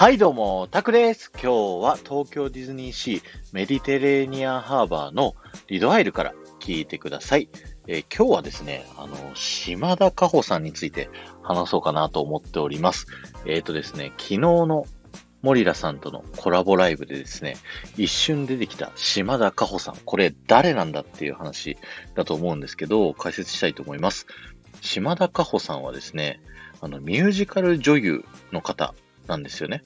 はい、どうも、タクです。今日は東京ディズニーシーメディテレーニアンハーバーのリドアイルから聞いてください。えー今日はですね、あの、島田加穂さんについて話そうかなと思っております。えっ、とですね、昨日のモリラさんとのコラボライブでですね、一瞬出てきた島田加穂さん、これ誰なんだっていう話だと思うんですけど、解説したいと思います。島田加穂さんはですね、あの、ミュージカル女優の方なんですよね。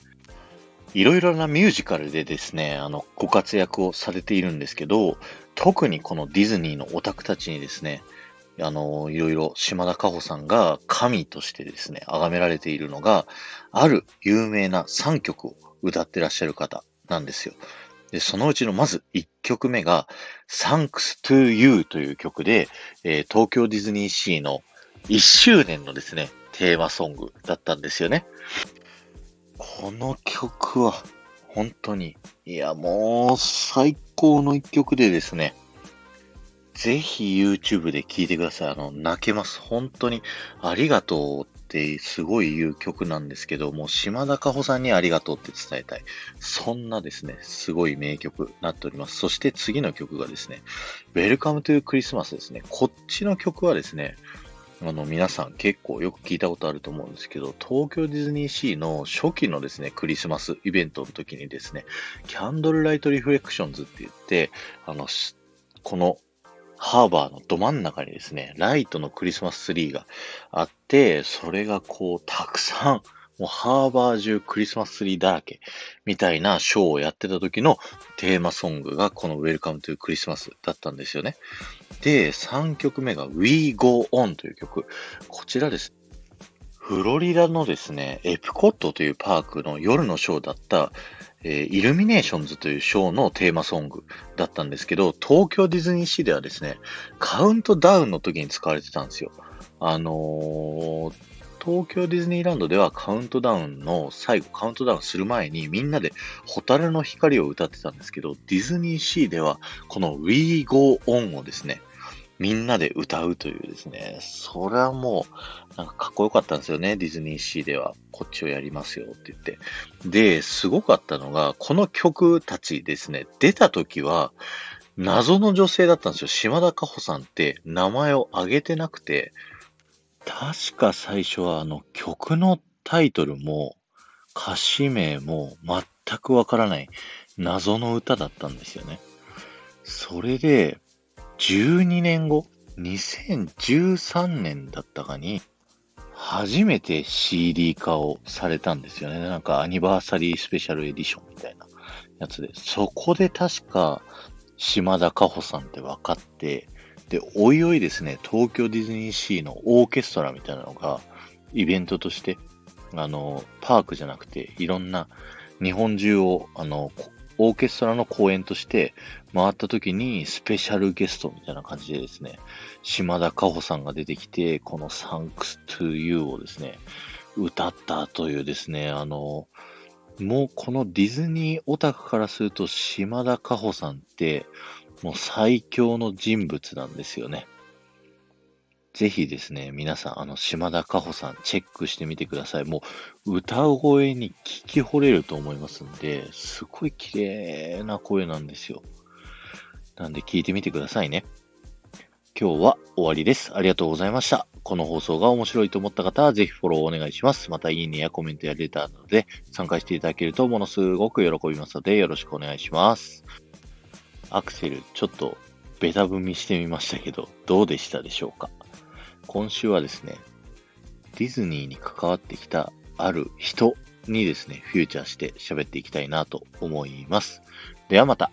いろいろなミュージカルでですね、あの、ご活躍をされているんですけど、特にこのディズニーのオタクたちにですね、あの、いろいろ島田加穂さんが神としてですね、崇められているのが、ある有名な3曲を歌ってらっしゃる方なんですよ。で、そのうちのまず1曲目が、Thanks to You という曲で、えー東京ディズニーシーの1周年のですね、テーマソングだったんですよね。この曲は、本当に、いや、もう、最高の一曲でですね、ぜひ YouTube で聴いてください。あの、泣けます。本当に、ありがとうってすごい言う曲なんですけど、もう島田加穂さんにありがとうって伝えたい。そんなですね、すごい名曲なっております。そして次の曲がですね、Welcome to Christmas ですね。こっちの曲はですね、あの、皆さん結構よく聞いたことあると思うんですけど、東京ディズニーシーの初期のですね、クリスマスイベントの時にですね、キャンドルライトリフレクションズって言って、あの、このハーバーのど真ん中にですね、ライトのクリスマスツリーがあって、それがこう、たくさん、もうハーバー中クリスマスツリーだらけ、みたいなショーをやってた時のテーマソングがこの Welcome to Christmas だったんですよね。で、3曲目が We Go On という曲。こちらです。フロリダのですね、エプコットというパークの夜のショーだった、えーイルミネーションズというショーのテーマソングだったんですけど、東京ディズニーシーではですね、カウントダウンの時に使われてたんですよ。あのー東京ディズニーランドではカウントダウンの最後、カウントダウンする前にみんなでホタルの光を歌ってたんですけど、ディズニーシーではこの We Go On をですね、みんなで歌うというですね、それはもう、なんかかっこよかったんですよね、ディズニーシーでは。こっちをやりますよって言って。で、すごかったのが、この曲たちですね、出た時は、謎の女性だったんですよ。島田加穂さんって名前を挙げてなくて、確か最初はあの曲のタイトルも歌詞名も全くわからない謎の歌だったんですよね。それで、12年後、2013年だったかに、初めて CD 化をされたんですよね。なんかアニバーサリースペシャルエディションみたいなやつで。そこで確か島田加穂さんって分かって、で、おいおいですね、東京ディズニーシーのオーケストラみたいなのが、イベントとして、あの、パークじゃなくて、いろんな日本中を、あの、オーケストラの公演として回った時にスペシャルゲストみたいな感じでですね、島田加穂さんが出てきて、この Thanks to You をですね、歌ったというですね、あの、もうこのディズニーオタクからすると島田加穂さんって、もう最強の人物なんですよね。ぜひですね、皆さん、あの、島田加穂さん、チェックしてみてください。もう、歌声に聞き惚れると思いますんで、すごい綺麗な声なんですよ。なんで聞いてみてくださいね。今日は終わりです。ありがとうございました。この放送が面白いと思った方は、ぜひフォローお願いします。また、いいねやコメントやレターなどで参加していただけると、ものすごく喜びますので、よろしくお願いします。アクセル、ちょっとベタ踏みしてみましたけど、どうでしたでしょうか？今週はですね、ディズニーに関わってきたある人にですね、フューチャーして喋っていきたいなと思います。ではまた。